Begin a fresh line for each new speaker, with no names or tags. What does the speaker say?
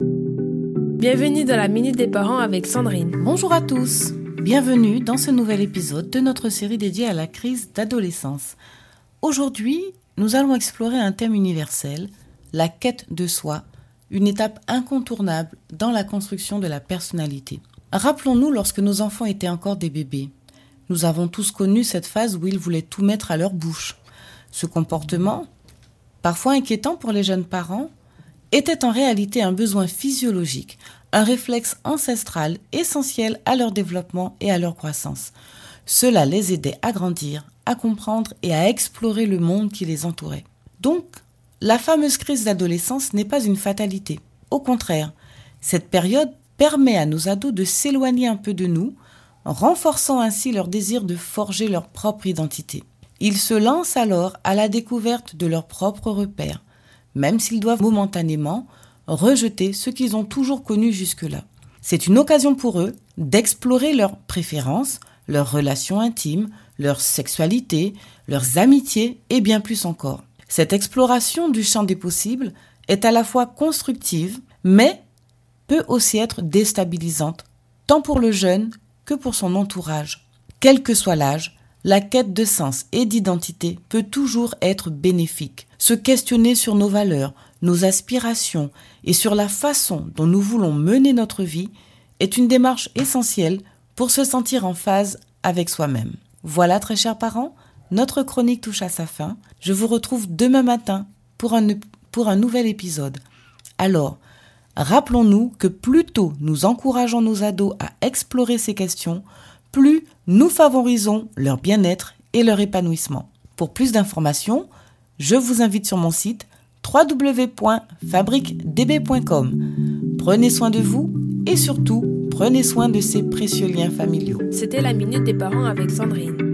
Bienvenue dans la Minute des Parents avec Sandrine.
Bonjour à tous. Bienvenue dans ce nouvel épisode de notre série dédiée à la crise d'adolescence. Aujourd'hui, nous allons explorer un thème universel, la quête de soi, une étape incontournable dans la construction de la personnalité. Rappelons-nous lorsque nos enfants étaient encore des bébés. Nous avons tous connu cette phase où ils voulaient tout mettre à leur bouche. Ce comportement, parfois inquiétant pour les jeunes parents, était en réalité un besoin physiologique, un réflexe ancestral essentiel à leur développement et à leur croissance. Cela les aidait à grandir, à comprendre et à explorer le monde qui les entourait. Donc, la fameuse crise d'adolescence n'est pas une fatalité. Au contraire, cette période permet à nos ados de s'éloigner un peu de nous, renforçant ainsi leur désir de forger leur propre identité. Ils se lancent alors à la découverte de leurs propres repères, même s'ils doivent momentanément rejeter ce qu'ils ont toujours connu jusque-là. C'est une occasion pour eux d'explorer leurs préférences, leurs relations intimes, leur sexualité, leurs amitiés et bien plus encore. Cette exploration du champ des possibles est à la fois constructive, mais peut aussi être déstabilisante, tant pour le jeune que pour son entourage. Quel que soit l'âge, la quête de sens et d'identité peut toujours être bénéfique. Se questionner sur nos valeurs, nos aspirations et sur la façon dont nous voulons mener notre vie est une démarche essentielle pour se sentir en phase avec soi-même. Voilà, très chers parents, notre chronique touche à sa fin. Je vous retrouve demain matin pour un, pour un nouvel épisode. Alors, rappelons-nous que plus tôt nous encourageons nos ados à explorer ces questions, plus nous favorisons leur bien-être et leur épanouissement. Pour plus d'informations, je vous invite sur mon site www.fabriquedb.com. Prenez soin de vous et surtout, prenez soin de ces précieux liens familiaux.
C'était la Minute des Parents avec Sandrine.